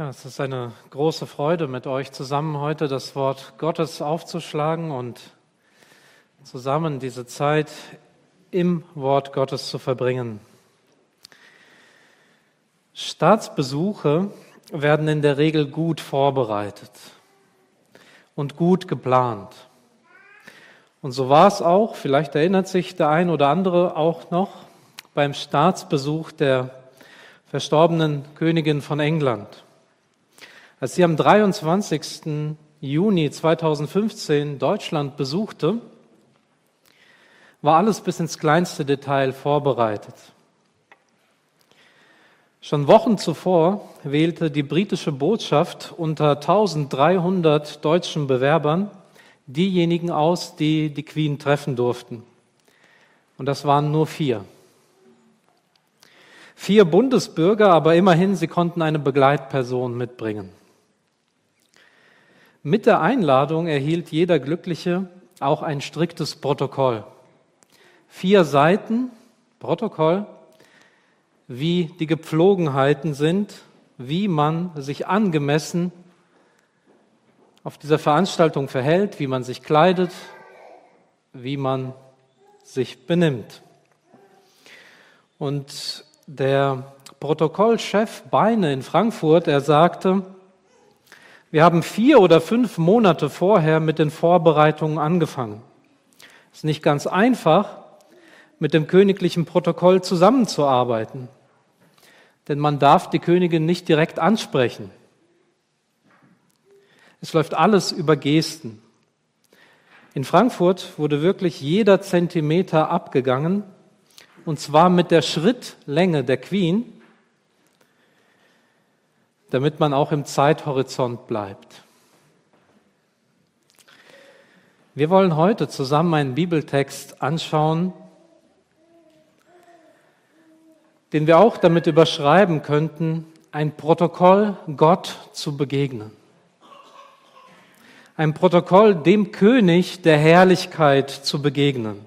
Ja, es ist eine große Freude, mit euch zusammen heute das Wort Gottes aufzuschlagen und zusammen diese Zeit im Wort Gottes zu verbringen. Staatsbesuche werden in der Regel gut vorbereitet und gut geplant. Und so war es auch, vielleicht erinnert sich der ein oder andere auch noch, beim Staatsbesuch der verstorbenen Königin von England. Als sie am 23. Juni 2015 Deutschland besuchte, war alles bis ins kleinste Detail vorbereitet. Schon Wochen zuvor wählte die britische Botschaft unter 1300 deutschen Bewerbern diejenigen aus, die die Queen treffen durften. Und das waren nur vier. Vier Bundesbürger, aber immerhin, sie konnten eine Begleitperson mitbringen. Mit der Einladung erhielt jeder Glückliche auch ein striktes Protokoll. Vier Seiten Protokoll, wie die Gepflogenheiten sind, wie man sich angemessen auf dieser Veranstaltung verhält, wie man sich kleidet, wie man sich benimmt. Und der Protokollchef Beine in Frankfurt, er sagte, wir haben vier oder fünf Monate vorher mit den Vorbereitungen angefangen. Es ist nicht ganz einfach, mit dem königlichen Protokoll zusammenzuarbeiten, denn man darf die Königin nicht direkt ansprechen. Es läuft alles über Gesten. In Frankfurt wurde wirklich jeder Zentimeter abgegangen, und zwar mit der Schrittlänge der Queen, damit man auch im Zeithorizont bleibt. Wir wollen heute zusammen einen Bibeltext anschauen, den wir auch damit überschreiben könnten, ein Protokoll Gott zu begegnen. Ein Protokoll dem König der Herrlichkeit zu begegnen.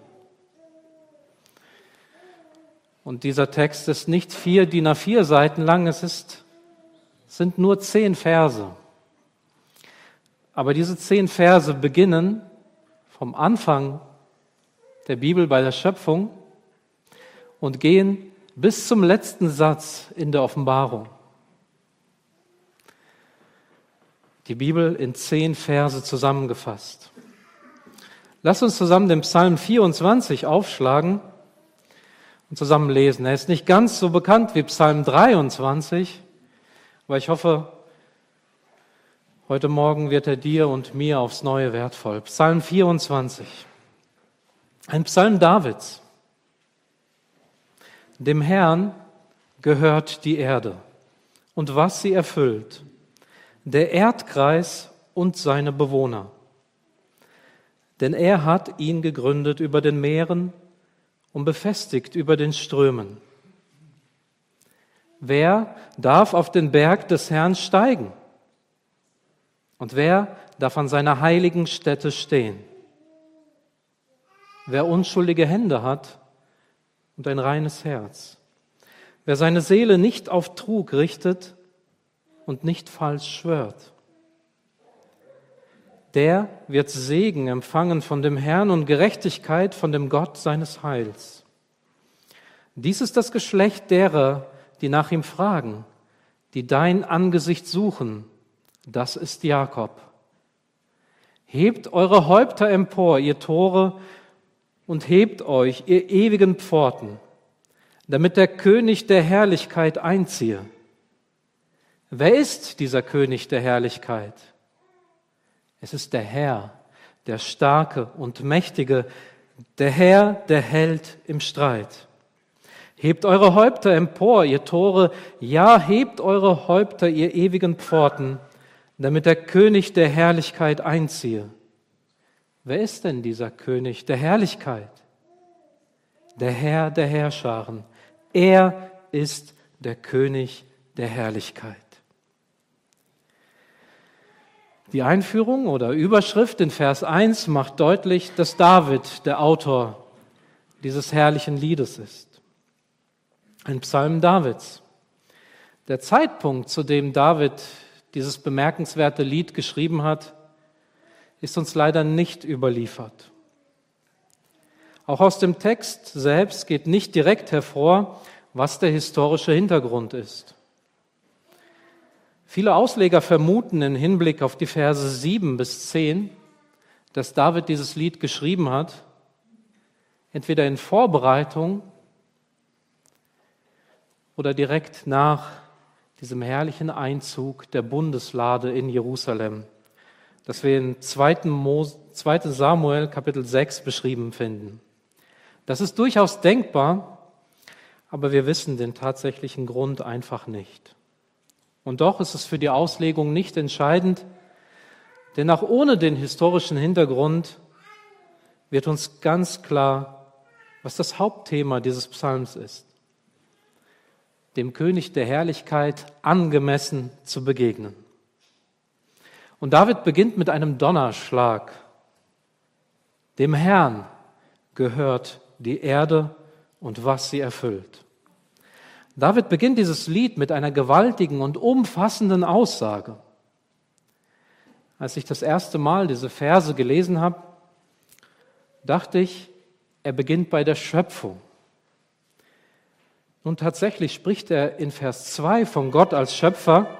Und dieser Text ist nicht vier DIN A4 Seiten lang, es ist sind nur zehn Verse. Aber diese zehn Verse beginnen vom Anfang der Bibel bei der Schöpfung und gehen bis zum letzten Satz in der Offenbarung. Die Bibel in zehn Verse zusammengefasst. Lass uns zusammen den Psalm 24 aufschlagen und zusammen lesen. Er ist nicht ganz so bekannt wie Psalm 23, aber ich hoffe, heute Morgen wird er dir und mir aufs Neue wertvoll. Psalm 24. Ein Psalm Davids. Dem Herrn gehört die Erde und was sie erfüllt, der Erdkreis und seine Bewohner. Denn er hat ihn gegründet über den Meeren und befestigt über den Strömen. Wer darf auf den Berg des Herrn steigen? Und wer darf an seiner heiligen Stätte stehen? Wer unschuldige Hände hat und ein reines Herz. Wer seine Seele nicht auf Trug richtet und nicht falsch schwört. Der wird Segen empfangen von dem Herrn und Gerechtigkeit von dem Gott seines Heils. Dies ist das Geschlecht derer, die nach ihm fragen, die dein Angesicht suchen, das ist Jakob. Hebt eure Häupter empor, ihr Tore, und hebt euch, ihr ewigen Pforten, damit der König der Herrlichkeit einziehe. Wer ist dieser König der Herrlichkeit? Es ist der Herr, der Starke und Mächtige, der Herr, der Held im Streit. Hebt eure Häupter empor, ihr Tore, ja, hebt eure Häupter, ihr ewigen Pforten, damit der König der Herrlichkeit einziehe. Wer ist denn dieser König der Herrlichkeit? Der Herr der Herrscharen. Er ist der König der Herrlichkeit. Die Einführung oder Überschrift in Vers 1 macht deutlich, dass David der Autor dieses herrlichen Liedes ist. Ein Psalm Davids. Der Zeitpunkt, zu dem David dieses bemerkenswerte Lied geschrieben hat, ist uns leider nicht überliefert. Auch aus dem Text selbst geht nicht direkt hervor, was der historische Hintergrund ist. Viele Ausleger vermuten im Hinblick auf die Verse 7 bis 10, dass David dieses Lied geschrieben hat, entweder in Vorbereitung oder direkt nach diesem herrlichen Einzug der Bundeslade in Jerusalem, das wir in 2. Samuel Kapitel 6 beschrieben finden. Das ist durchaus denkbar, aber wir wissen den tatsächlichen Grund einfach nicht. Und doch ist es für die Auslegung nicht entscheidend, denn auch ohne den historischen Hintergrund wird uns ganz klar, was das Hauptthema dieses Psalms ist. Dem König der Herrlichkeit angemessen zu begegnen. Und David beginnt mit einem Donnerschlag. Dem Herrn gehört die Erde und was sie erfüllt. David beginnt dieses Lied mit einer gewaltigen und umfassenden Aussage. Als ich das erste Mal diese Verse gelesen habe, dachte ich, er beginnt bei der Schöpfung. Nun tatsächlich spricht er in Vers 2 von Gott als Schöpfer,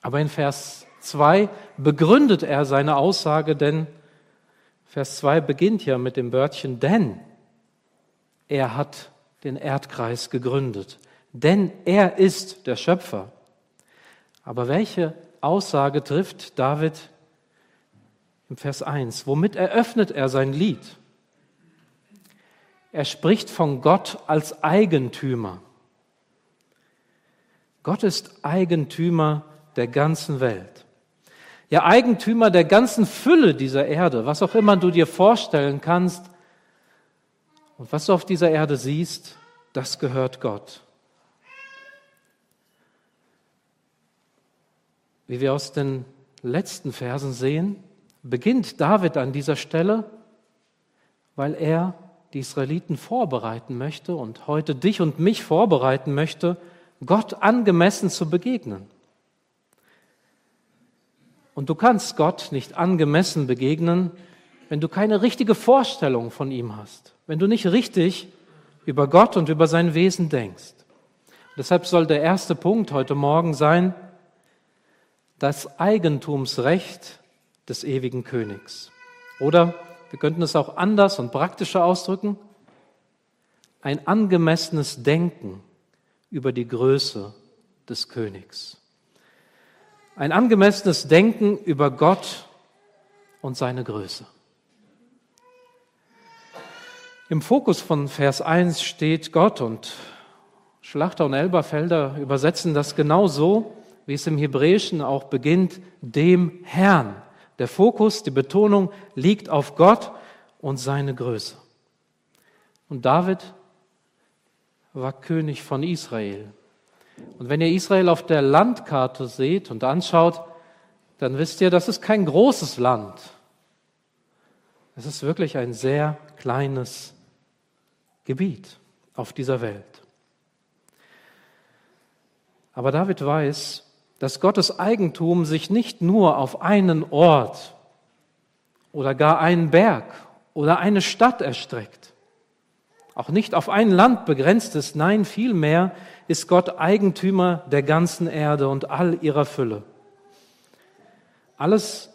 aber in Vers 2 begründet er seine Aussage, denn Vers 2 beginnt ja mit dem Wörtchen denn. Er hat den Erdkreis gegründet, denn er ist der Schöpfer. Aber welche Aussage trifft David im Vers 1? Womit eröffnet er sein Lied? Er spricht von Gott als Eigentümer. Gott ist Eigentümer der ganzen Welt. Ja, Eigentümer der ganzen Fülle dieser Erde, was auch immer du dir vorstellen kannst, und was du auf dieser Erde siehst, das gehört Gott. Wie wir aus den letzten Versen sehen, beginnt David an dieser Stelle, weil er die Israeliten vorbereiten möchte und heute dich und mich vorbereiten möchte, Gott angemessen zu begegnen. Und du kannst Gott nicht angemessen begegnen, wenn du keine richtige Vorstellung von ihm hast wenn du nicht richtig über Gott und über sein Wesen denkst. Deshalb soll der erste Punkt heute Morgen sein, das Eigentumsrecht des ewigen Königs. Oder wir könnten es auch anders und praktischer ausdrücken, ein angemessenes Denken über die Größe des Königs. Ein angemessenes Denken über Gott und seine Größe. Im Fokus von Vers 1 steht Gott und Schlachter und Elberfelder übersetzen das genau so, wie es im Hebräischen auch beginnt, dem Herrn. Der Fokus, die Betonung liegt auf Gott und seine Größe. Und David war König von Israel. Und wenn ihr Israel auf der Landkarte seht und anschaut, dann wisst ihr, das ist kein großes Land. Es ist wirklich ein sehr kleines Gebiet auf dieser Welt. Aber David weiß, dass Gottes Eigentum sich nicht nur auf einen Ort oder gar einen Berg oder eine Stadt erstreckt, auch nicht auf ein Land begrenzt ist, nein, vielmehr ist Gott Eigentümer der ganzen Erde und all ihrer Fülle. Alles,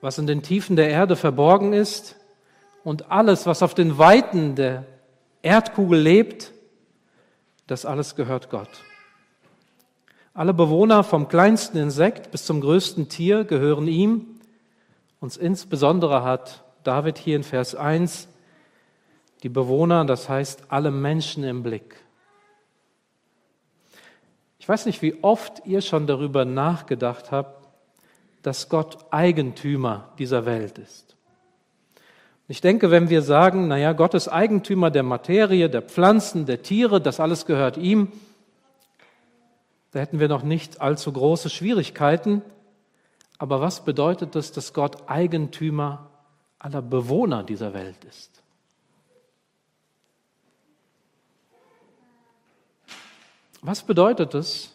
was in den Tiefen der Erde verborgen ist, und alles, was auf den Weiten der Erdkugel lebt, das alles gehört Gott. Alle Bewohner vom kleinsten Insekt bis zum größten Tier gehören ihm. Uns insbesondere hat David hier in Vers 1 die Bewohner, das heißt alle Menschen im Blick. Ich weiß nicht, wie oft ihr schon darüber nachgedacht habt, dass Gott Eigentümer dieser Welt ist. Ich denke, wenn wir sagen, naja, Gott ist Eigentümer der Materie, der Pflanzen, der Tiere, das alles gehört ihm, da hätten wir noch nicht allzu große Schwierigkeiten. Aber was bedeutet es, dass Gott Eigentümer aller Bewohner dieser Welt ist? Was bedeutet es,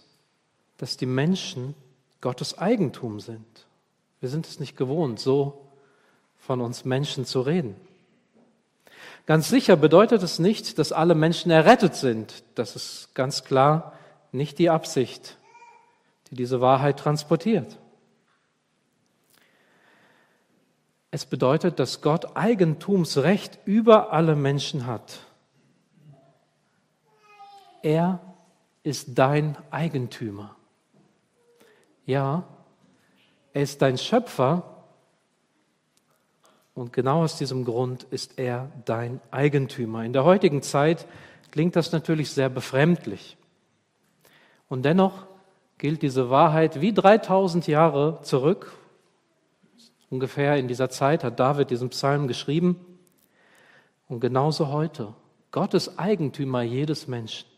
dass die Menschen Gottes Eigentum sind. Wir sind es nicht gewohnt, so von uns Menschen zu reden. Ganz sicher bedeutet es nicht, dass alle Menschen errettet sind. Das ist ganz klar nicht die Absicht, die diese Wahrheit transportiert. Es bedeutet, dass Gott Eigentumsrecht über alle Menschen hat. Er ist dein Eigentümer. Ja, er ist dein Schöpfer und genau aus diesem Grund ist er dein Eigentümer. In der heutigen Zeit klingt das natürlich sehr befremdlich. Und dennoch gilt diese Wahrheit wie 3000 Jahre zurück. Ungefähr in dieser Zeit hat David diesen Psalm geschrieben. Und genauso heute. Gott ist Eigentümer jedes Menschen.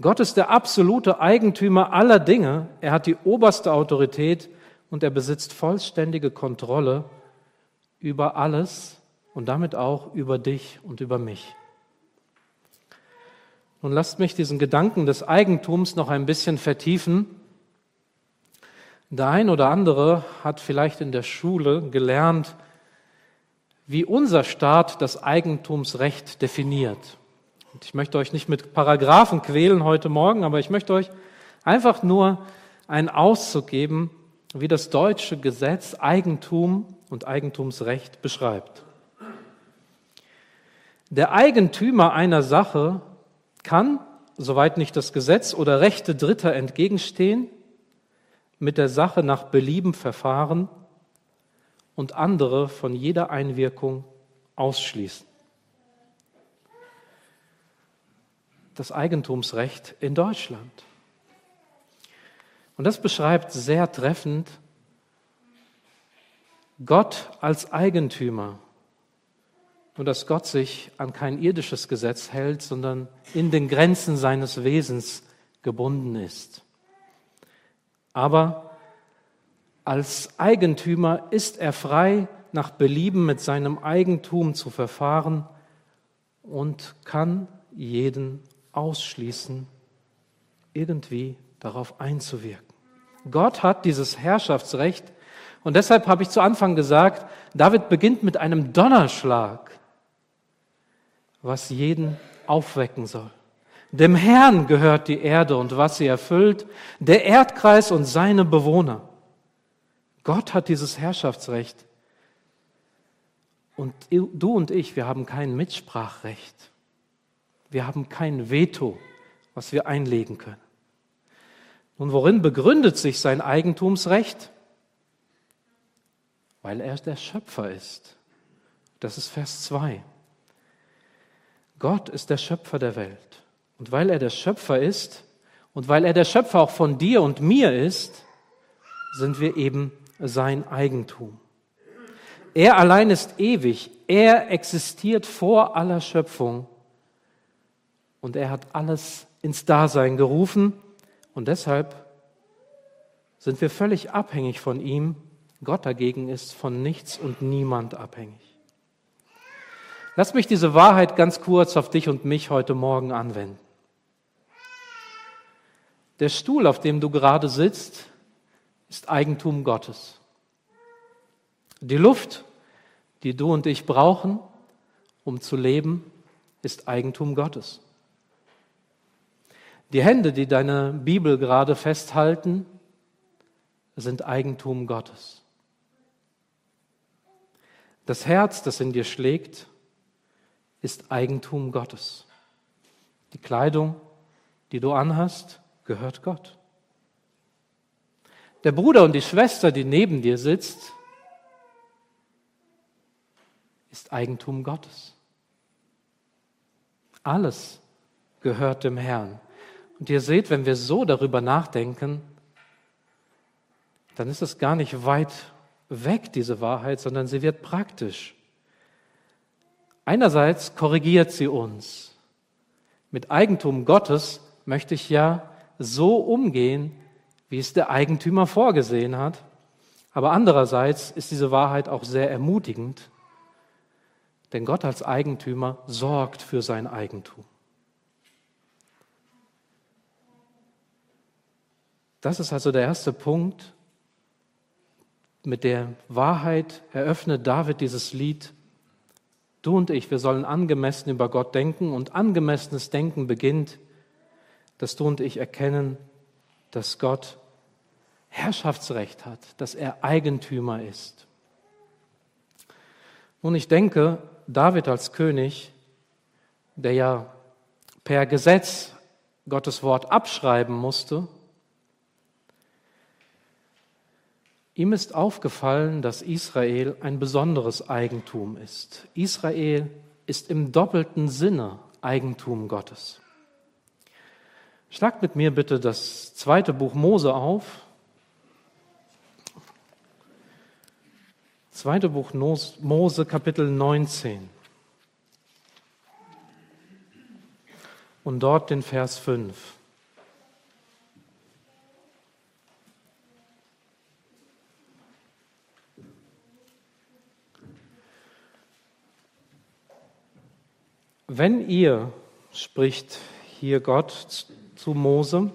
Gott ist der absolute Eigentümer aller Dinge. Er hat die oberste Autorität und er besitzt vollständige Kontrolle über alles und damit auch über dich und über mich. Nun lasst mich diesen Gedanken des Eigentums noch ein bisschen vertiefen. Der ein oder andere hat vielleicht in der Schule gelernt, wie unser Staat das Eigentumsrecht definiert. Und ich möchte euch nicht mit Paragraphen quälen heute Morgen, aber ich möchte euch einfach nur einen Auszug geben, wie das deutsche Gesetz Eigentum und Eigentumsrecht beschreibt. Der Eigentümer einer Sache kann, soweit nicht das Gesetz oder Rechte Dritter entgegenstehen, mit der Sache nach Belieben verfahren und andere von jeder Einwirkung ausschließen. das Eigentumsrecht in Deutschland. Und das beschreibt sehr treffend Gott als Eigentümer und dass Gott sich an kein irdisches Gesetz hält, sondern in den Grenzen seines Wesens gebunden ist. Aber als Eigentümer ist er frei, nach Belieben mit seinem Eigentum zu verfahren und kann jeden ausschließen, irgendwie darauf einzuwirken. Gott hat dieses Herrschaftsrecht und deshalb habe ich zu Anfang gesagt, David beginnt mit einem Donnerschlag, was jeden aufwecken soll. Dem Herrn gehört die Erde und was sie erfüllt, der Erdkreis und seine Bewohner. Gott hat dieses Herrschaftsrecht. Und du und ich, wir haben kein Mitsprachrecht. Wir haben kein Veto, was wir einlegen können. Nun, worin begründet sich sein Eigentumsrecht? Weil er der Schöpfer ist. Das ist Vers 2. Gott ist der Schöpfer der Welt. Und weil er der Schöpfer ist und weil er der Schöpfer auch von dir und mir ist, sind wir eben sein Eigentum. Er allein ist ewig. Er existiert vor aller Schöpfung und er hat alles ins Dasein gerufen und deshalb sind wir völlig abhängig von ihm. Gott dagegen ist von nichts und niemand abhängig. Lass mich diese Wahrheit ganz kurz auf dich und mich heute Morgen anwenden. Der Stuhl, auf dem du gerade sitzt, ist Eigentum Gottes. Die Luft, die du und ich brauchen, um zu leben, ist Eigentum Gottes. Die Hände, die deine Bibel gerade festhalten, sind Eigentum Gottes. Das Herz, das in dir schlägt, ist Eigentum Gottes. Die Kleidung, die du anhast, gehört Gott. Der Bruder und die Schwester, die neben dir sitzt, ist Eigentum Gottes. Alles gehört dem Herrn. Und ihr seht, wenn wir so darüber nachdenken, dann ist es gar nicht weit weg, diese Wahrheit, sondern sie wird praktisch. Einerseits korrigiert sie uns. Mit Eigentum Gottes möchte ich ja so umgehen, wie es der Eigentümer vorgesehen hat. Aber andererseits ist diese Wahrheit auch sehr ermutigend, denn Gott als Eigentümer sorgt für sein Eigentum. Das ist also der erste Punkt. Mit der Wahrheit eröffnet David dieses Lied. Du und ich, wir sollen angemessen über Gott denken und angemessenes Denken beginnt, dass du und ich erkennen, dass Gott Herrschaftsrecht hat, dass er Eigentümer ist. Und ich denke, David als König, der ja per Gesetz Gottes Wort abschreiben musste, ihm ist aufgefallen, dass Israel ein besonderes Eigentum ist. Israel ist im doppelten Sinne Eigentum Gottes. Schlagt mit mir bitte das zweite Buch Mose auf. Zweite Buch Mose, Kapitel 19. Und dort den Vers 5. Wenn ihr, spricht hier Gott zu Mose.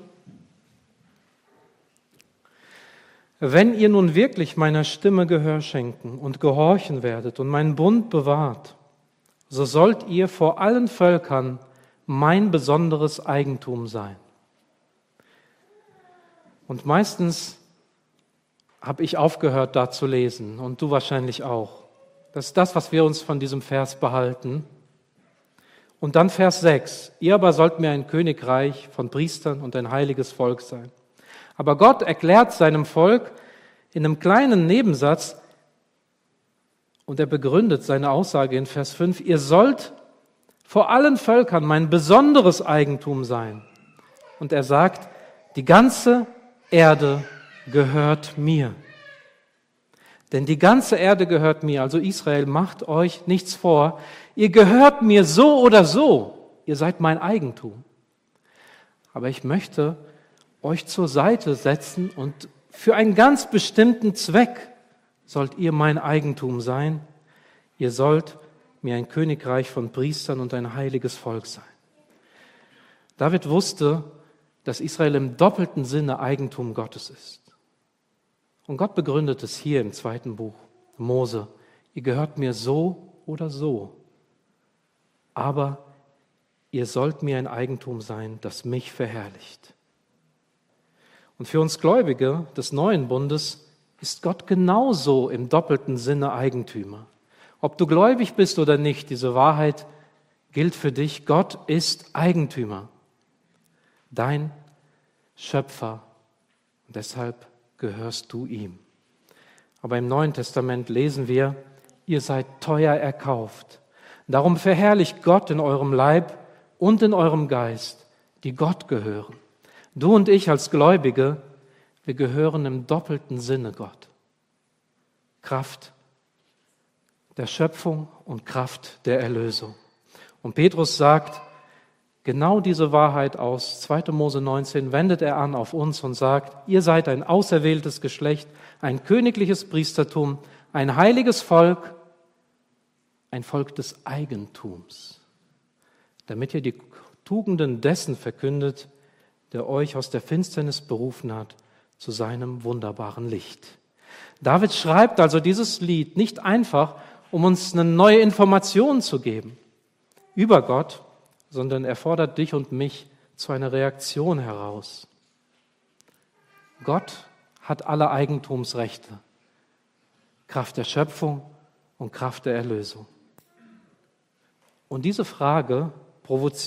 Wenn ihr nun wirklich meiner Stimme Gehör schenken und gehorchen werdet und meinen Bund bewahrt, so sollt ihr vor allen Völkern mein besonderes Eigentum sein. Und meistens habe ich aufgehört, da zu lesen und du wahrscheinlich auch. Das ist das, was wir uns von diesem Vers behalten. Und dann Vers 6. Ihr aber sollt mir ein Königreich von Priestern und ein heiliges Volk sein. Aber Gott erklärt seinem Volk in einem kleinen Nebensatz, und er begründet seine Aussage in Vers 5, ihr sollt vor allen Völkern mein besonderes Eigentum sein. Und er sagt, die ganze Erde gehört mir. Denn die ganze Erde gehört mir, also Israel, macht euch nichts vor. Ihr gehört mir so oder so. Ihr seid mein Eigentum. Aber ich möchte euch zur Seite setzen und für einen ganz bestimmten Zweck sollt ihr mein Eigentum sein. Ihr sollt mir ein Königreich von Priestern und ein heiliges Volk sein. David wusste, dass Israel im doppelten Sinne Eigentum Gottes ist. Und Gott begründet es hier im zweiten Buch Mose. Ihr gehört mir so oder so. Aber ihr sollt mir ein Eigentum sein, das mich verherrlicht. Und für uns Gläubige des neuen Bundes ist Gott genauso im doppelten Sinne Eigentümer. Ob du gläubig bist oder nicht, diese Wahrheit gilt für dich. Gott ist Eigentümer, dein Schöpfer. Und deshalb gehörst du ihm. Aber im Neuen Testament lesen wir, ihr seid teuer erkauft. Darum verherrlicht Gott in eurem Leib und in eurem Geist, die Gott gehören. Du und ich als Gläubige, wir gehören im doppelten Sinne Gott. Kraft der Schöpfung und Kraft der Erlösung. Und Petrus sagt, Genau diese Wahrheit aus 2. Mose 19 wendet er an auf uns und sagt, ihr seid ein auserwähltes Geschlecht, ein königliches Priestertum, ein heiliges Volk, ein Volk des Eigentums, damit ihr die Tugenden dessen verkündet, der euch aus der Finsternis berufen hat zu seinem wunderbaren Licht. David schreibt also dieses Lied nicht einfach, um uns eine neue Information zu geben über Gott, sondern er fordert dich und mich zu einer Reaktion heraus. Gott hat alle Eigentumsrechte, Kraft der Schöpfung und Kraft der Erlösung. Und diese Frage,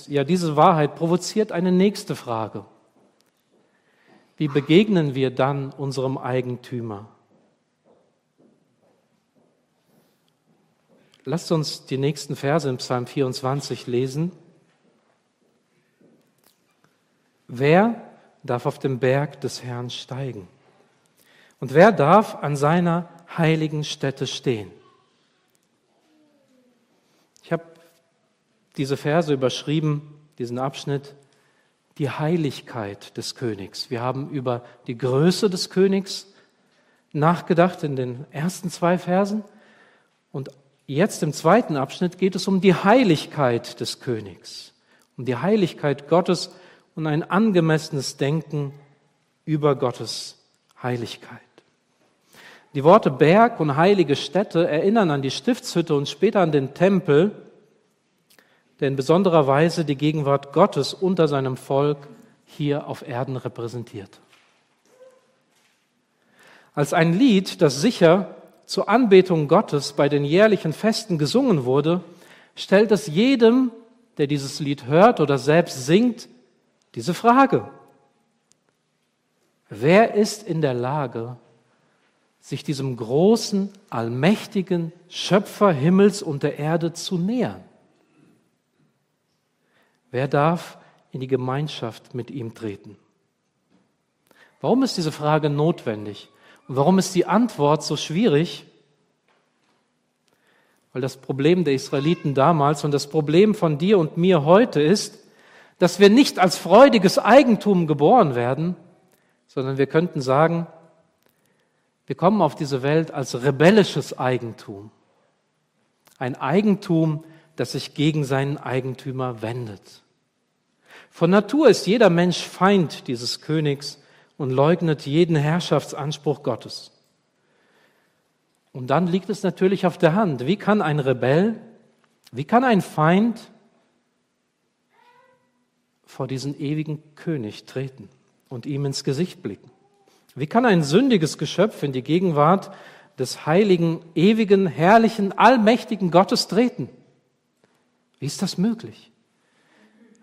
ja, diese Wahrheit provoziert eine nächste Frage. Wie begegnen wir dann unserem Eigentümer? Lasst uns die nächsten Verse im Psalm 24 lesen. Wer darf auf dem Berg des Herrn steigen? Und wer darf an seiner heiligen Stätte stehen? Ich habe diese Verse überschrieben, diesen Abschnitt, die Heiligkeit des Königs. Wir haben über die Größe des Königs nachgedacht in den ersten zwei Versen. Und jetzt im zweiten Abschnitt geht es um die Heiligkeit des Königs, um die Heiligkeit Gottes und ein angemessenes Denken über Gottes Heiligkeit. Die Worte Berg und heilige Stätte erinnern an die Stiftshütte und später an den Tempel, der in besonderer Weise die Gegenwart Gottes unter seinem Volk hier auf Erden repräsentiert. Als ein Lied, das sicher zur Anbetung Gottes bei den jährlichen Festen gesungen wurde, stellt es jedem, der dieses Lied hört oder selbst singt, diese Frage. Wer ist in der Lage, sich diesem großen, allmächtigen Schöpfer Himmels und der Erde zu nähern? Wer darf in die Gemeinschaft mit ihm treten? Warum ist diese Frage notwendig? Und warum ist die Antwort so schwierig? Weil das Problem der Israeliten damals und das Problem von dir und mir heute ist, dass wir nicht als freudiges Eigentum geboren werden, sondern wir könnten sagen, wir kommen auf diese Welt als rebellisches Eigentum. Ein Eigentum, das sich gegen seinen Eigentümer wendet. Von Natur ist jeder Mensch Feind dieses Königs und leugnet jeden Herrschaftsanspruch Gottes. Und dann liegt es natürlich auf der Hand. Wie kann ein Rebell, wie kann ein Feind vor diesen ewigen König treten und ihm ins Gesicht blicken? Wie kann ein sündiges Geschöpf in die Gegenwart des heiligen, ewigen, herrlichen, allmächtigen Gottes treten? Wie ist das möglich?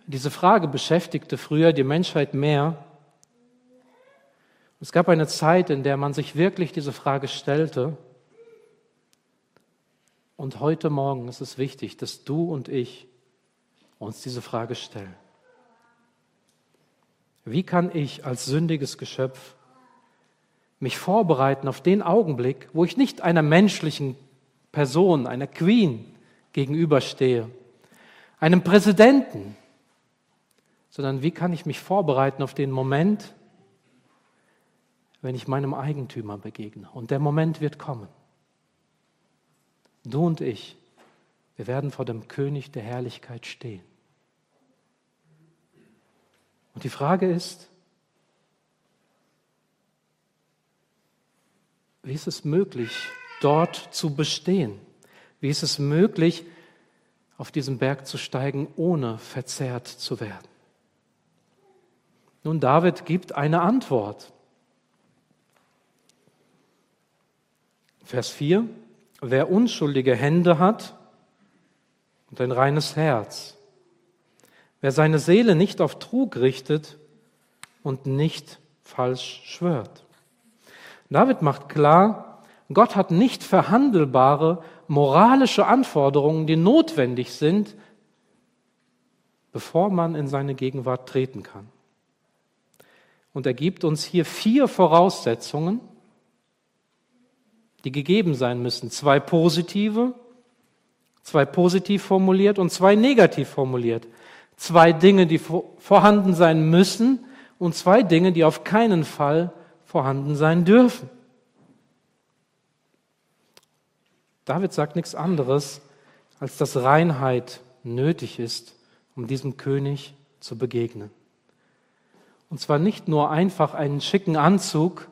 Diese Frage beschäftigte früher die Menschheit mehr es gab eine Zeit, in der man sich wirklich diese Frage stellte. Und heute Morgen ist es wichtig, dass du und ich uns diese Frage stellen. Wie kann ich als sündiges Geschöpf mich vorbereiten auf den Augenblick, wo ich nicht einer menschlichen Person, einer Queen gegenüberstehe, einem Präsidenten, sondern wie kann ich mich vorbereiten auf den Moment, wenn ich meinem Eigentümer begegne. Und der Moment wird kommen. Du und ich, wir werden vor dem König der Herrlichkeit stehen. Und die Frage ist, wie ist es möglich, dort zu bestehen? Wie ist es möglich, auf diesen Berg zu steigen, ohne verzehrt zu werden? Nun, David gibt eine Antwort. Vers 4, wer unschuldige Hände hat und ein reines Herz, wer seine Seele nicht auf Trug richtet und nicht falsch schwört. David macht klar, Gott hat nicht verhandelbare moralische Anforderungen, die notwendig sind, bevor man in seine Gegenwart treten kann. Und er gibt uns hier vier Voraussetzungen, die gegeben sein müssen. Zwei positive, zwei positiv formuliert und zwei negativ formuliert. Zwei Dinge, die vorhanden sein müssen und zwei Dinge, die auf keinen Fall vorhanden sein dürfen. David sagt nichts anderes, als dass Reinheit nötig ist, um diesem König zu begegnen. Und zwar nicht nur einfach einen schicken Anzug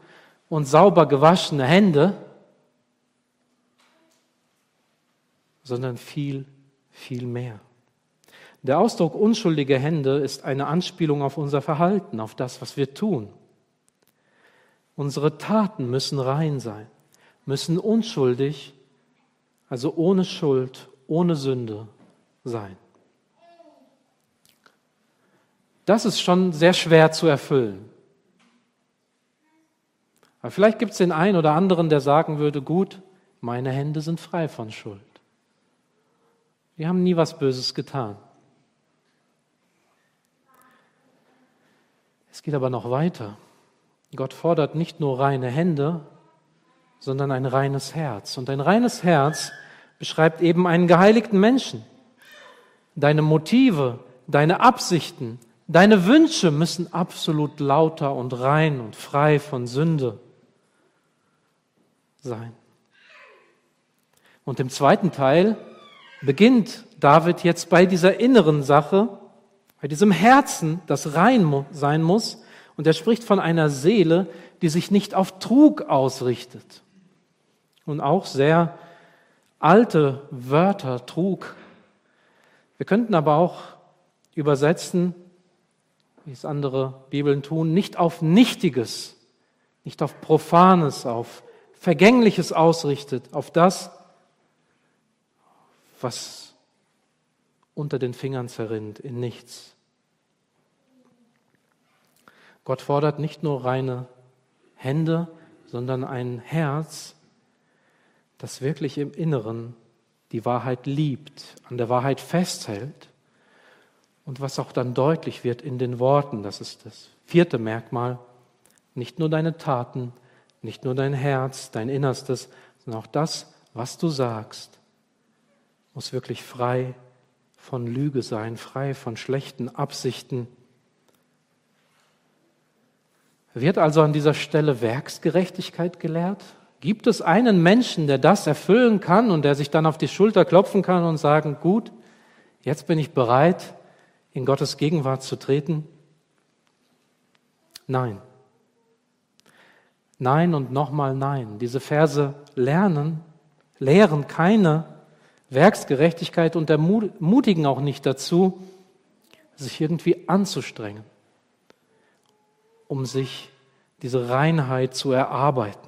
und sauber gewaschene Hände, sondern viel, viel mehr. Der Ausdruck unschuldige Hände ist eine Anspielung auf unser Verhalten, auf das, was wir tun. Unsere Taten müssen rein sein, müssen unschuldig, also ohne Schuld, ohne Sünde sein. Das ist schon sehr schwer zu erfüllen. Aber vielleicht gibt es den einen oder anderen, der sagen würde, gut, meine Hände sind frei von Schuld. Wir haben nie was Böses getan. Es geht aber noch weiter. Gott fordert nicht nur reine Hände, sondern ein reines Herz. Und ein reines Herz beschreibt eben einen geheiligten Menschen. Deine Motive, deine Absichten, deine Wünsche müssen absolut lauter und rein und frei von Sünde sein. Und im zweiten Teil beginnt David jetzt bei dieser inneren Sache, bei diesem Herzen, das rein sein muss, Und er spricht von einer Seele, die sich nicht auf Trug ausrichtet. Und auch sehr alte Wörter, Trug. Wir könnten aber auch übersetzen, wie es andere Bibeln tun, nicht auf Nichtiges, nicht auf Profanes, auf Vergängliches ausrichtet, auf das, was unter den Fingern zerrinnt, in nichts. Gott fordert nicht nur reine Hände, sondern ein Herz, das wirklich im Inneren die Wahrheit liebt, an der Wahrheit festhält und was auch dann deutlich wird in den Worten. Das ist das vierte Merkmal. Nicht nur deine Taten, nicht nur dein Herz, dein Innerstes, sondern auch das, was du sagst, muss wirklich frei von Lüge sein, frei von schlechten Absichten. Wird also an dieser Stelle Werksgerechtigkeit gelehrt? Gibt es einen Menschen, der das erfüllen kann und der sich dann auf die Schulter klopfen kann und sagen, gut, jetzt bin ich bereit, in Gottes Gegenwart zu treten? Nein. Nein und nochmal nein. Diese Verse lernen, lehren keine Werksgerechtigkeit und ermutigen auch nicht dazu, sich irgendwie anzustrengen, um sich diese Reinheit zu erarbeiten.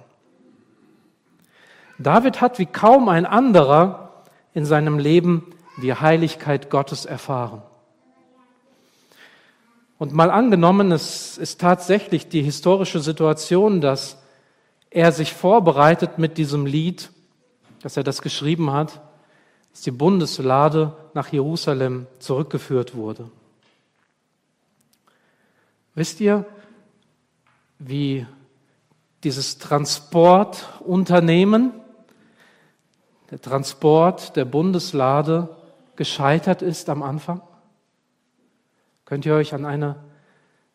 David hat wie kaum ein anderer in seinem Leben die Heiligkeit Gottes erfahren. Und mal angenommen, es ist tatsächlich die historische Situation, dass er sich vorbereitet mit diesem Lied, dass er das geschrieben hat, dass die Bundeslade nach Jerusalem zurückgeführt wurde. Wisst ihr, wie dieses Transportunternehmen, der Transport der Bundeslade gescheitert ist am Anfang? Könnt ihr euch an einen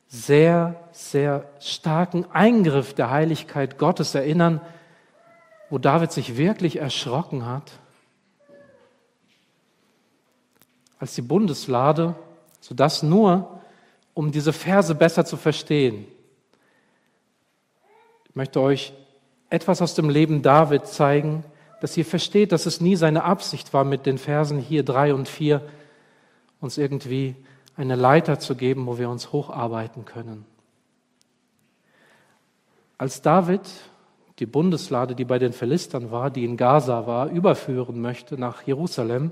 sehr, sehr starken Eingriff der Heiligkeit Gottes erinnern, wo David sich wirklich erschrocken hat? Als die Bundeslade, so das nur, um diese Verse besser zu verstehen. Ich möchte euch etwas aus dem Leben David zeigen, dass ihr versteht, dass es nie seine Absicht war, mit den Versen hier drei und vier uns irgendwie eine Leiter zu geben, wo wir uns hocharbeiten können. Als David die Bundeslade, die bei den Philistern war, die in Gaza war, überführen möchte nach Jerusalem,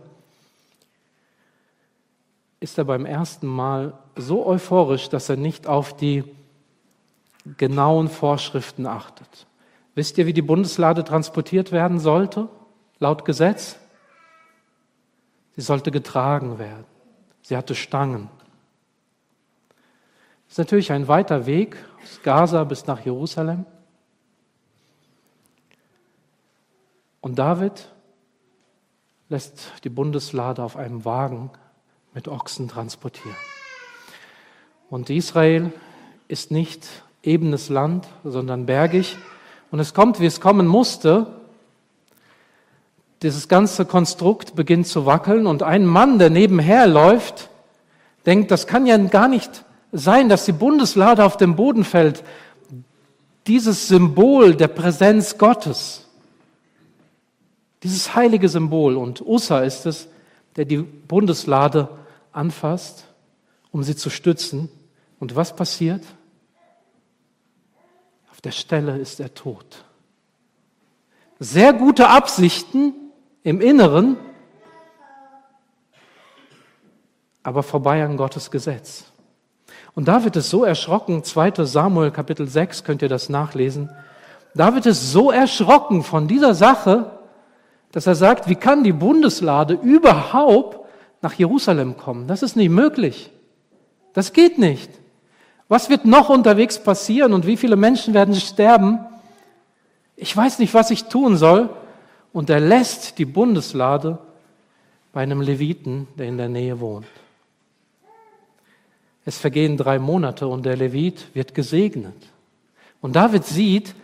ist er beim ersten Mal so euphorisch, dass er nicht auf die genauen Vorschriften achtet. Wisst ihr, wie die Bundeslade transportiert werden sollte, laut Gesetz? Sie sollte getragen werden. Sie hatte Stangen. Das ist natürlich ein weiter Weg aus Gaza bis nach Jerusalem. Und David lässt die Bundeslade auf einem Wagen mit Ochsen transportieren. Und Israel ist nicht ebenes Land, sondern bergig. Und es kommt, wie es kommen musste. Dieses ganze Konstrukt beginnt zu wackeln und ein Mann, der nebenher läuft, denkt, das kann ja gar nicht sein, dass die Bundeslade auf den Boden fällt. Dieses Symbol der Präsenz Gottes, dieses heilige Symbol. Und Ussa ist es, der die Bundeslade anfasst, um sie zu stützen. Und was passiert? Auf der Stelle ist er tot. Sehr gute Absichten im Inneren, aber vorbei an Gottes Gesetz. Und David ist so erschrocken, 2 Samuel Kapitel 6 könnt ihr das nachlesen. David ist so erschrocken von dieser Sache, dass er sagt, wie kann die Bundeslade überhaupt nach Jerusalem kommen? Das ist nicht möglich. Das geht nicht. Was wird noch unterwegs passieren und wie viele Menschen werden sterben? Ich weiß nicht, was ich tun soll. Und er lässt die Bundeslade bei einem Leviten, der in der Nähe wohnt. Es vergehen drei Monate und der Levit wird gesegnet. Und David sieht,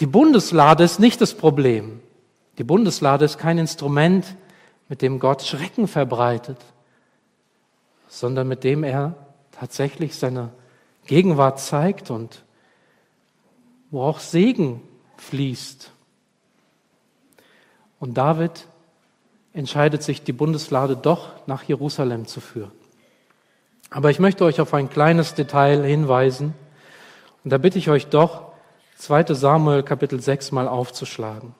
die Bundeslade ist nicht das Problem. Die Bundeslade ist kein Instrument, mit dem Gott Schrecken verbreitet, sondern mit dem er tatsächlich seine Gegenwart zeigt und wo auch Segen fließt. Und David entscheidet sich, die Bundeslade doch nach Jerusalem zu führen. Aber ich möchte euch auf ein kleines Detail hinweisen. Und da bitte ich euch doch, 2 Samuel Kapitel 6 mal aufzuschlagen.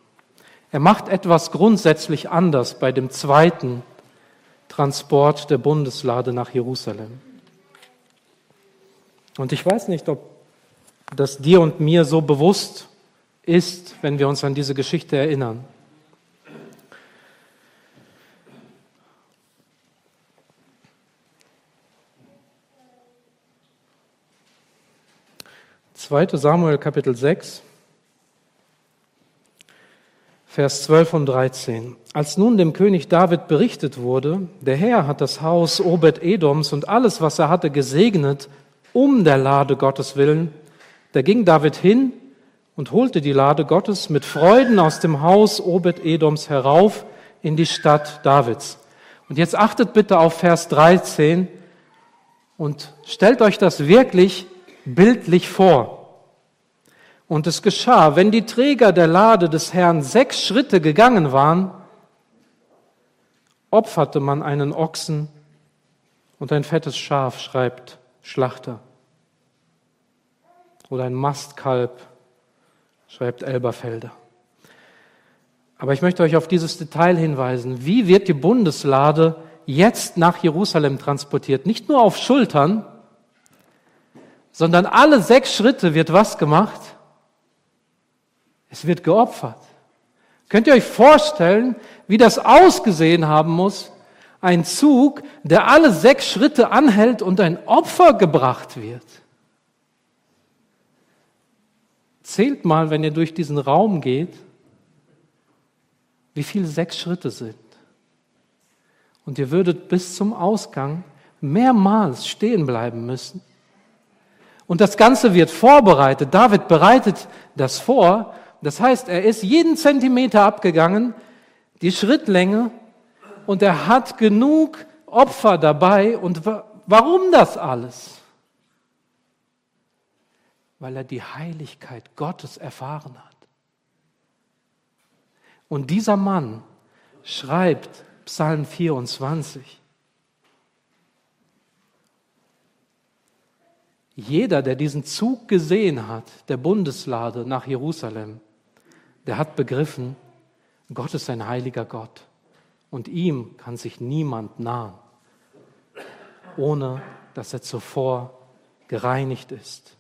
Er macht etwas grundsätzlich anders bei dem zweiten Transport der Bundeslade nach Jerusalem. Und ich weiß nicht, ob das dir und mir so bewusst ist, wenn wir uns an diese Geschichte erinnern. 2. Samuel Kapitel 6, Vers 12 und 13. Als nun dem König David berichtet wurde, der Herr hat das Haus Obed-Edoms und alles, was er hatte, gesegnet, um der Lade Gottes willen, da ging David hin und holte die Lade Gottes mit Freuden aus dem Haus Obed-Edoms herauf in die Stadt Davids. Und jetzt achtet bitte auf Vers 13 und stellt euch das wirklich bildlich vor. Und es geschah, wenn die Träger der Lade des Herrn sechs Schritte gegangen waren, opferte man einen Ochsen und ein fettes Schaf, schreibt Schlachter. Oder ein Mastkalb, schreibt Elberfelder. Aber ich möchte euch auf dieses Detail hinweisen. Wie wird die Bundeslade jetzt nach Jerusalem transportiert? Nicht nur auf Schultern, sondern alle sechs Schritte wird was gemacht? Es wird geopfert. Könnt ihr euch vorstellen, wie das ausgesehen haben muss? Ein Zug, der alle sechs Schritte anhält und ein Opfer gebracht wird. Zählt mal, wenn ihr durch diesen Raum geht, wie viele sechs Schritte sind. Und ihr würdet bis zum Ausgang mehrmals stehen bleiben müssen. Und das Ganze wird vorbereitet. David bereitet das vor das heißt, er ist jeden Zentimeter abgegangen, die Schrittlänge, und er hat genug Opfer dabei. Und warum das alles? Weil er die Heiligkeit Gottes erfahren hat. Und dieser Mann schreibt Psalm 24. Jeder, der diesen Zug gesehen hat, der Bundeslade nach Jerusalem, der hat begriffen, Gott ist ein heiliger Gott und ihm kann sich niemand nahen, ohne dass er zuvor gereinigt ist.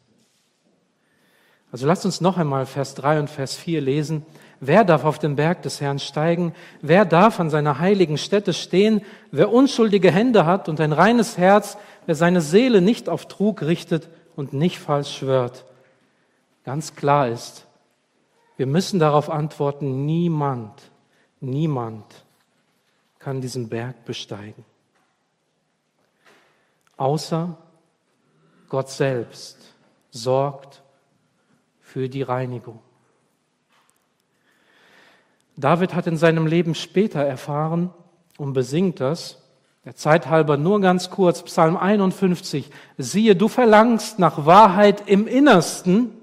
Also lasst uns noch einmal Vers 3 und Vers 4 lesen. Wer darf auf den Berg des Herrn steigen? Wer darf an seiner heiligen Stätte stehen? Wer unschuldige Hände hat und ein reines Herz, wer seine Seele nicht auf Trug richtet und nicht falsch schwört. Ganz klar ist, wir müssen darauf antworten, niemand, niemand kann diesen Berg besteigen. Außer Gott selbst sorgt für die Reinigung. David hat in seinem Leben später erfahren und besingt das, der Zeit halber nur ganz kurz, Psalm 51, siehe, du verlangst nach Wahrheit im Innersten,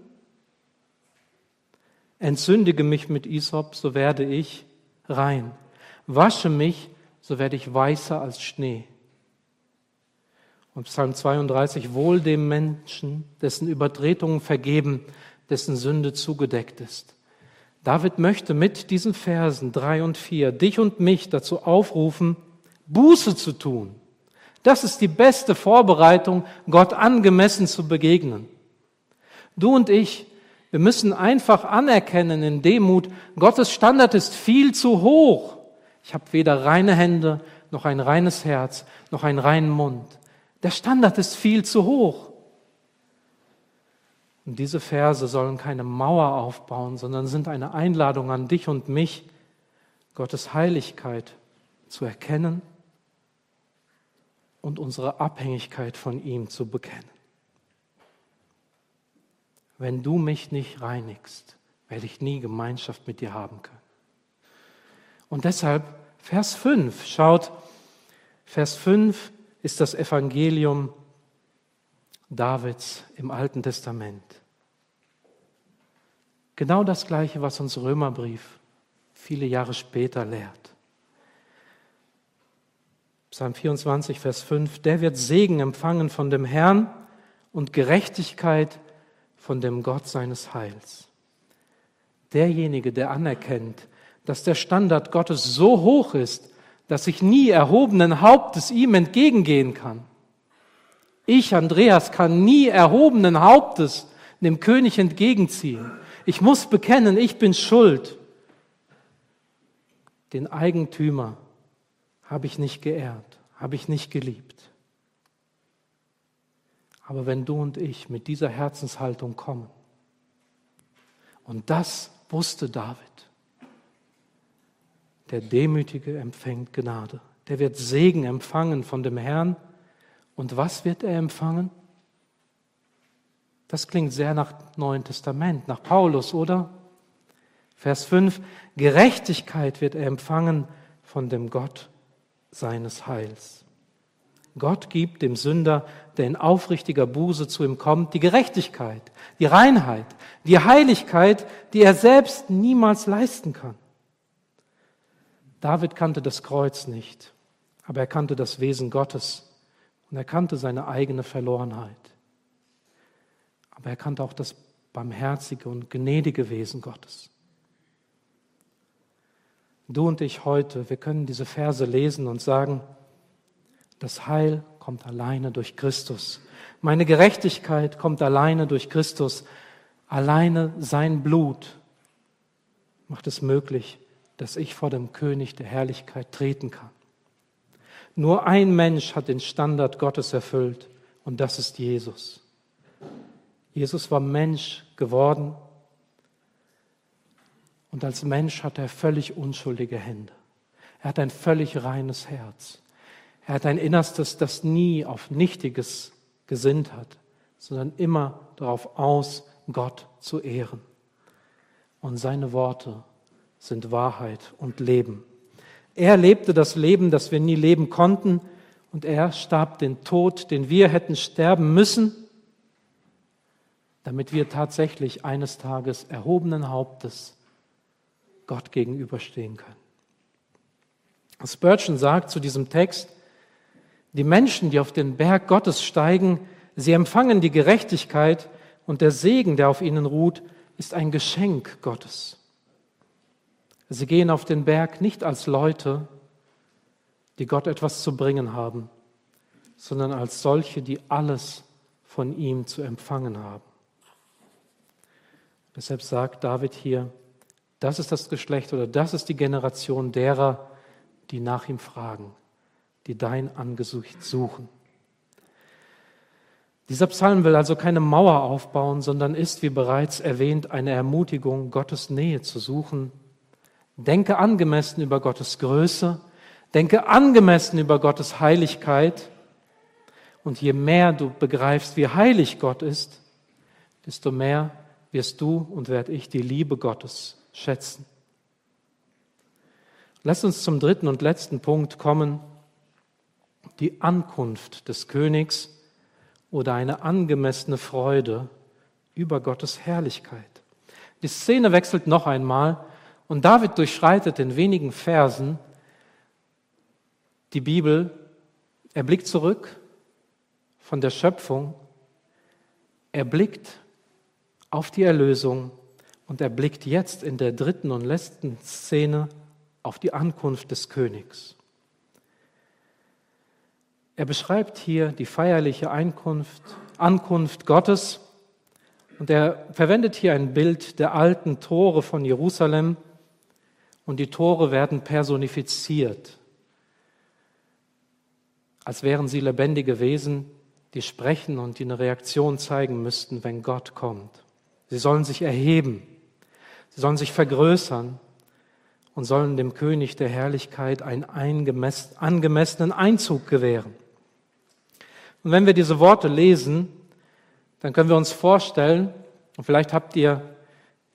Entsündige mich mit Isop, so werde ich rein. Wasche mich, so werde ich weißer als Schnee. Und Psalm 32, wohl dem Menschen, dessen Übertretungen vergeben, dessen Sünde zugedeckt ist. David möchte mit diesen Versen drei und vier dich und mich dazu aufrufen, Buße zu tun. Das ist die beste Vorbereitung, Gott angemessen zu begegnen. Du und ich, wir müssen einfach anerkennen in Demut, Gottes Standard ist viel zu hoch. Ich habe weder reine Hände, noch ein reines Herz, noch einen reinen Mund. Der Standard ist viel zu hoch. Und diese Verse sollen keine Mauer aufbauen, sondern sind eine Einladung an dich und mich, Gottes Heiligkeit zu erkennen und unsere Abhängigkeit von ihm zu bekennen. Wenn du mich nicht reinigst, werde ich nie Gemeinschaft mit dir haben können. Und deshalb Vers 5, schaut, Vers 5 ist das Evangelium Davids im Alten Testament. Genau das Gleiche, was uns Römerbrief viele Jahre später lehrt. Psalm 24, Vers 5, der wird Segen empfangen von dem Herrn und Gerechtigkeit von dem Gott seines Heils. Derjenige, der anerkennt, dass der Standard Gottes so hoch ist, dass ich nie erhobenen Hauptes ihm entgegengehen kann. Ich, Andreas, kann nie erhobenen Hauptes dem König entgegenziehen. Ich muss bekennen, ich bin schuld. Den Eigentümer habe ich nicht geehrt, habe ich nicht geliebt. Aber wenn du und ich mit dieser Herzenshaltung kommen, und das wusste David, der Demütige empfängt Gnade. Der wird Segen empfangen von dem Herrn. Und was wird er empfangen? Das klingt sehr nach Neuen Testament, nach Paulus, oder? Vers 5, Gerechtigkeit wird er empfangen von dem Gott seines Heils. Gott gibt dem Sünder, der in aufrichtiger Buße zu ihm kommt, die Gerechtigkeit, die Reinheit, die Heiligkeit, die er selbst niemals leisten kann. David kannte das Kreuz nicht, aber er kannte das Wesen Gottes und er kannte seine eigene Verlorenheit. Aber er kannte auch das barmherzige und gnädige Wesen Gottes. Du und ich heute, wir können diese Verse lesen und sagen, das Heil kommt alleine durch Christus. Meine Gerechtigkeit kommt alleine durch Christus. Alleine sein Blut macht es möglich, dass ich vor dem König der Herrlichkeit treten kann. Nur ein Mensch hat den Standard Gottes erfüllt und das ist Jesus. Jesus war Mensch geworden und als Mensch hat er völlig unschuldige Hände. Er hat ein völlig reines Herz. Er hat ein Innerstes, das nie auf Nichtiges gesinnt hat, sondern immer darauf aus, Gott zu ehren. Und seine Worte sind Wahrheit und Leben. Er lebte das Leben, das wir nie leben konnten, und er starb den Tod, den wir hätten sterben müssen, damit wir tatsächlich eines Tages erhobenen Hauptes Gott gegenüberstehen können. Spurgeon sagt zu diesem Text, die Menschen, die auf den Berg Gottes steigen, sie empfangen die Gerechtigkeit und der Segen, der auf ihnen ruht, ist ein Geschenk Gottes. Sie gehen auf den Berg nicht als Leute, die Gott etwas zu bringen haben, sondern als solche, die alles von ihm zu empfangen haben. Deshalb sagt David hier, das ist das Geschlecht oder das ist die Generation derer, die nach ihm fragen, die dein Angesicht suchen. Dieser Psalm will also keine Mauer aufbauen, sondern ist, wie bereits erwähnt, eine Ermutigung, Gottes Nähe zu suchen Denke angemessen über Gottes Größe, denke angemessen über Gottes Heiligkeit. Und je mehr du begreifst, wie heilig Gott ist, desto mehr wirst du und werde ich die Liebe Gottes schätzen. Lass uns zum dritten und letzten Punkt kommen, die Ankunft des Königs oder eine angemessene Freude über Gottes Herrlichkeit. Die Szene wechselt noch einmal und David durchschreitet in wenigen Versen die Bibel. Er blickt zurück von der Schöpfung. Er blickt auf die Erlösung und er blickt jetzt in der dritten und letzten Szene auf die Ankunft des Königs. Er beschreibt hier die feierliche Einkunft, Ankunft Gottes und er verwendet hier ein Bild der alten Tore von Jerusalem, und die Tore werden personifiziert, als wären sie lebendige Wesen, die sprechen und die eine Reaktion zeigen müssten, wenn Gott kommt. Sie sollen sich erheben, sie sollen sich vergrößern und sollen dem König der Herrlichkeit einen angemessenen Einzug gewähren. Und wenn wir diese Worte lesen, dann können wir uns vorstellen, und vielleicht habt ihr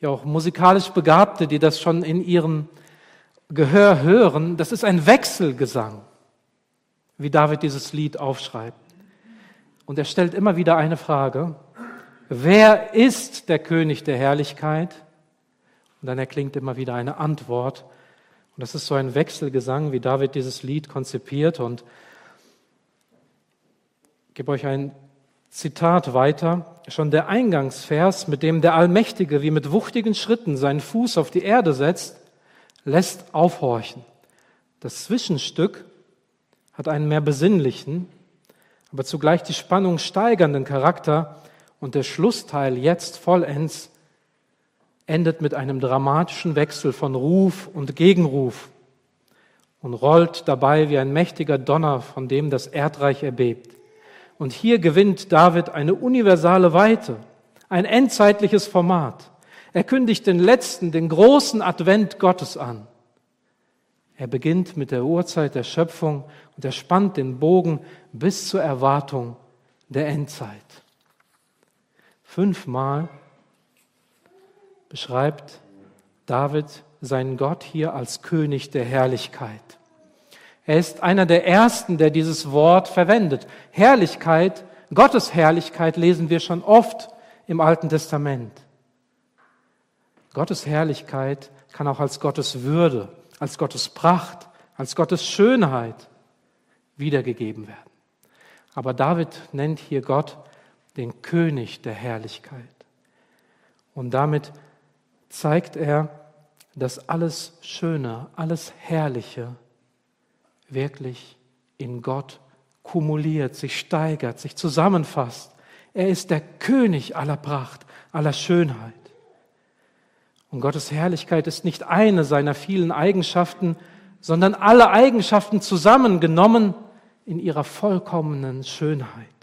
ja auch musikalisch Begabte, die das schon in ihrem Gehör hören, das ist ein Wechselgesang, wie David dieses Lied aufschreibt. Und er stellt immer wieder eine Frage. Wer ist der König der Herrlichkeit? Und dann erklingt immer wieder eine Antwort. Und das ist so ein Wechselgesang, wie David dieses Lied konzipiert. Und gebe euch ein Zitat weiter. Schon der Eingangsvers, mit dem der Allmächtige wie mit wuchtigen Schritten seinen Fuß auf die Erde setzt, lässt aufhorchen. Das Zwischenstück hat einen mehr besinnlichen, aber zugleich die Spannung steigernden Charakter und der Schlussteil jetzt vollends endet mit einem dramatischen Wechsel von Ruf und Gegenruf und rollt dabei wie ein mächtiger Donner, von dem das Erdreich erbebt. Und hier gewinnt David eine universale Weite, ein endzeitliches Format. Er kündigt den letzten, den großen Advent Gottes an. Er beginnt mit der Urzeit der Schöpfung und er spannt den Bogen bis zur Erwartung der Endzeit. Fünfmal beschreibt David seinen Gott hier als König der Herrlichkeit. Er ist einer der ersten, der dieses Wort verwendet. Herrlichkeit, Gottes Herrlichkeit lesen wir schon oft im Alten Testament. Gottes Herrlichkeit kann auch als Gottes Würde, als Gottes Pracht, als Gottes Schönheit wiedergegeben werden. Aber David nennt hier Gott den König der Herrlichkeit. Und damit zeigt er, dass alles Schöne, alles Herrliche wirklich in Gott kumuliert, sich steigert, sich zusammenfasst. Er ist der König aller Pracht, aller Schönheit. Und Gottes Herrlichkeit ist nicht eine seiner vielen Eigenschaften, sondern alle Eigenschaften zusammengenommen in ihrer vollkommenen Schönheit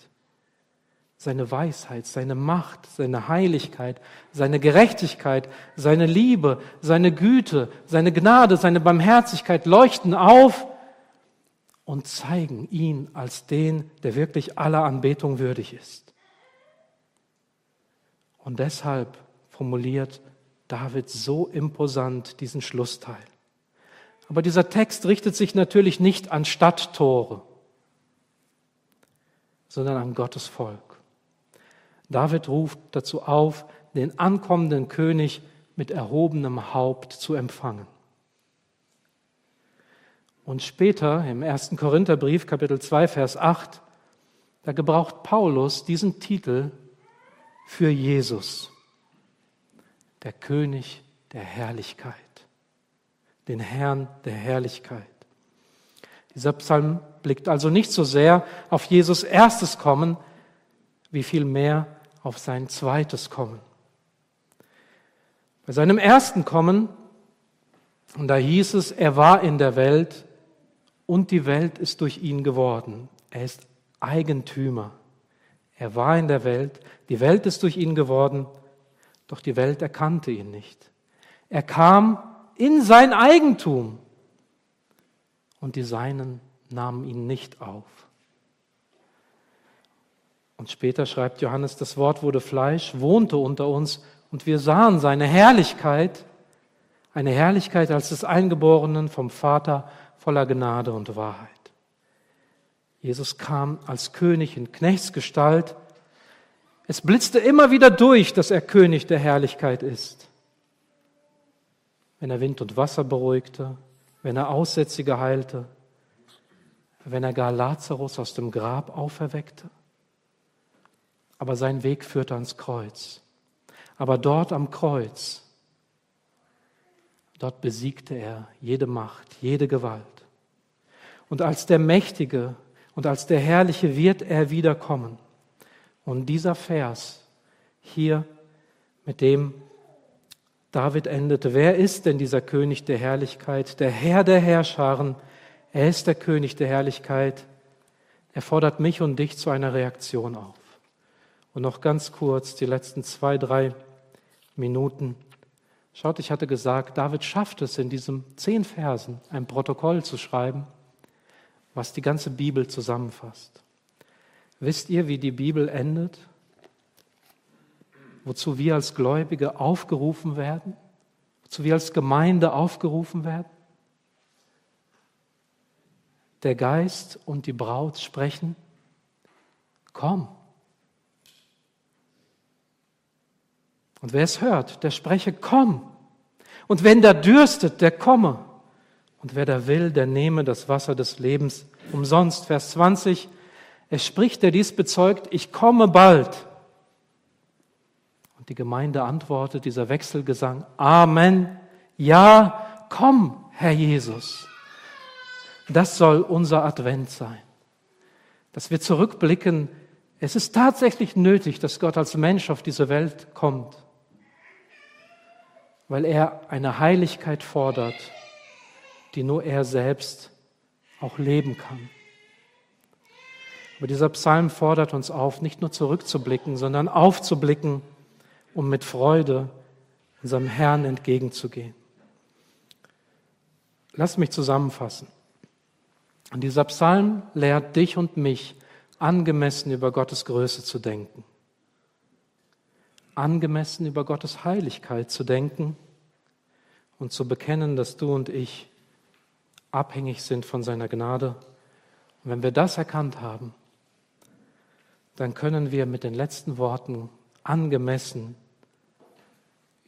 seine Weisheit, seine Macht, seine Heiligkeit, seine Gerechtigkeit, seine Liebe, seine Güte, seine Gnade, seine Barmherzigkeit leuchten auf und zeigen ihn als den, der wirklich aller Anbetung würdig ist. Und deshalb formuliert David so imposant diesen Schlussteil. Aber dieser Text richtet sich natürlich nicht an Stadttore, sondern an Gottes Volk. David ruft dazu auf, den ankommenden König mit erhobenem Haupt zu empfangen. Und später im 1. Korintherbrief, Kapitel 2, Vers 8, da gebraucht Paulus diesen Titel für Jesus, der König der Herrlichkeit, den Herrn der Herrlichkeit. Dieser Psalm blickt also nicht so sehr auf Jesus erstes Kommen, wie vielmehr auf sein zweites Kommen. Bei seinem ersten Kommen, und da hieß es, er war in der Welt und die Welt ist durch ihn geworden. Er ist Eigentümer. Er war in der Welt, die Welt ist durch ihn geworden, doch die Welt erkannte ihn nicht. Er kam in sein Eigentum und die Seinen nahmen ihn nicht auf. Und später schreibt Johannes, das Wort wurde Fleisch, wohnte unter uns und wir sahen seine Herrlichkeit, eine Herrlichkeit als des Eingeborenen vom Vater voller Gnade und Wahrheit. Jesus kam als König in Knechtsgestalt. Es blitzte immer wieder durch, dass er König der Herrlichkeit ist. Wenn er Wind und Wasser beruhigte, wenn er Aussätzige heilte, wenn er gar Lazarus aus dem Grab auferweckte aber sein Weg führte ans Kreuz. Aber dort am Kreuz, dort besiegte er jede Macht, jede Gewalt. Und als der Mächtige und als der Herrliche wird er wiederkommen. Und dieser Vers hier, mit dem David endete, wer ist denn dieser König der Herrlichkeit, der Herr der Herrscharen? Er ist der König der Herrlichkeit. Er fordert mich und dich zu einer Reaktion auf. Und noch ganz kurz die letzten zwei, drei Minuten. Schaut, ich hatte gesagt, David schafft es in diesen zehn Versen, ein Protokoll zu schreiben, was die ganze Bibel zusammenfasst. Wisst ihr, wie die Bibel endet? Wozu wir als Gläubige aufgerufen werden? Wozu wir als Gemeinde aufgerufen werden? Der Geist und die Braut sprechen, komm. Und wer es hört, der spreche, komm. Und wenn der dürstet, der komme. Und wer da will, der nehme das Wasser des Lebens umsonst. Vers 20. Es spricht, der dies bezeugt, ich komme bald. Und die Gemeinde antwortet, dieser Wechselgesang, Amen. Ja, komm, Herr Jesus. Das soll unser Advent sein. Dass wir zurückblicken, es ist tatsächlich nötig, dass Gott als Mensch auf diese Welt kommt, weil er eine Heiligkeit fordert, die nur er selbst auch leben kann. Aber dieser Psalm fordert uns auf, nicht nur zurückzublicken, sondern aufzublicken, um mit Freude unserem Herrn entgegenzugehen. Lass mich zusammenfassen. Und dieser Psalm lehrt dich und mich, angemessen über Gottes Größe zu denken, angemessen über Gottes Heiligkeit zu denken und zu bekennen, dass du und ich abhängig sind von seiner Gnade. Und wenn wir das erkannt haben, dann können wir mit den letzten Worten angemessen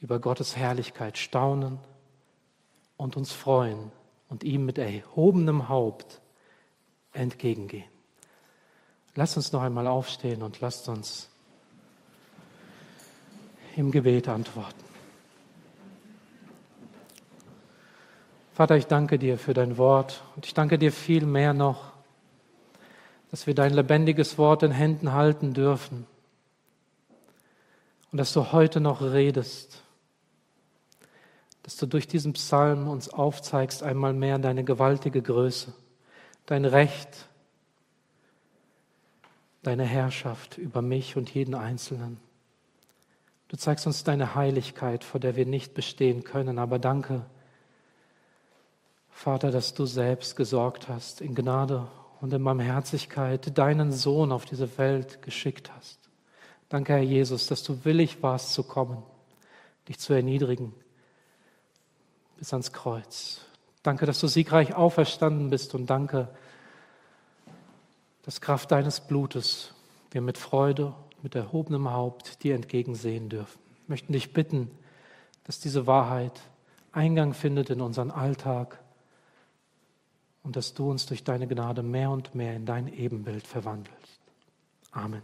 über Gottes Herrlichkeit staunen und uns freuen und ihm mit erhobenem Haupt entgegengehen. Lasst uns noch einmal aufstehen und lasst uns im Gebet antworten. Vater, ich danke dir für dein Wort und ich danke dir viel mehr noch, dass wir dein lebendiges Wort in Händen halten dürfen und dass du heute noch redest, dass du durch diesen Psalm uns aufzeigst einmal mehr deine gewaltige Größe, dein Recht, deine Herrschaft über mich und jeden Einzelnen. Du zeigst uns deine Heiligkeit, vor der wir nicht bestehen können, aber danke, Vater, dass du selbst gesorgt hast, in Gnade und in Barmherzigkeit deinen Sohn auf diese Welt geschickt hast. Danke, Herr Jesus, dass du willig warst zu kommen, dich zu erniedrigen bis ans Kreuz. Danke, dass du siegreich auferstanden bist und danke, dass Kraft deines Blutes wir mit Freude, mit erhobenem Haupt dir entgegensehen dürfen. Wir möchten dich bitten, dass diese Wahrheit Eingang findet in unseren Alltag und dass du uns durch deine Gnade mehr und mehr in dein Ebenbild verwandelst. Amen.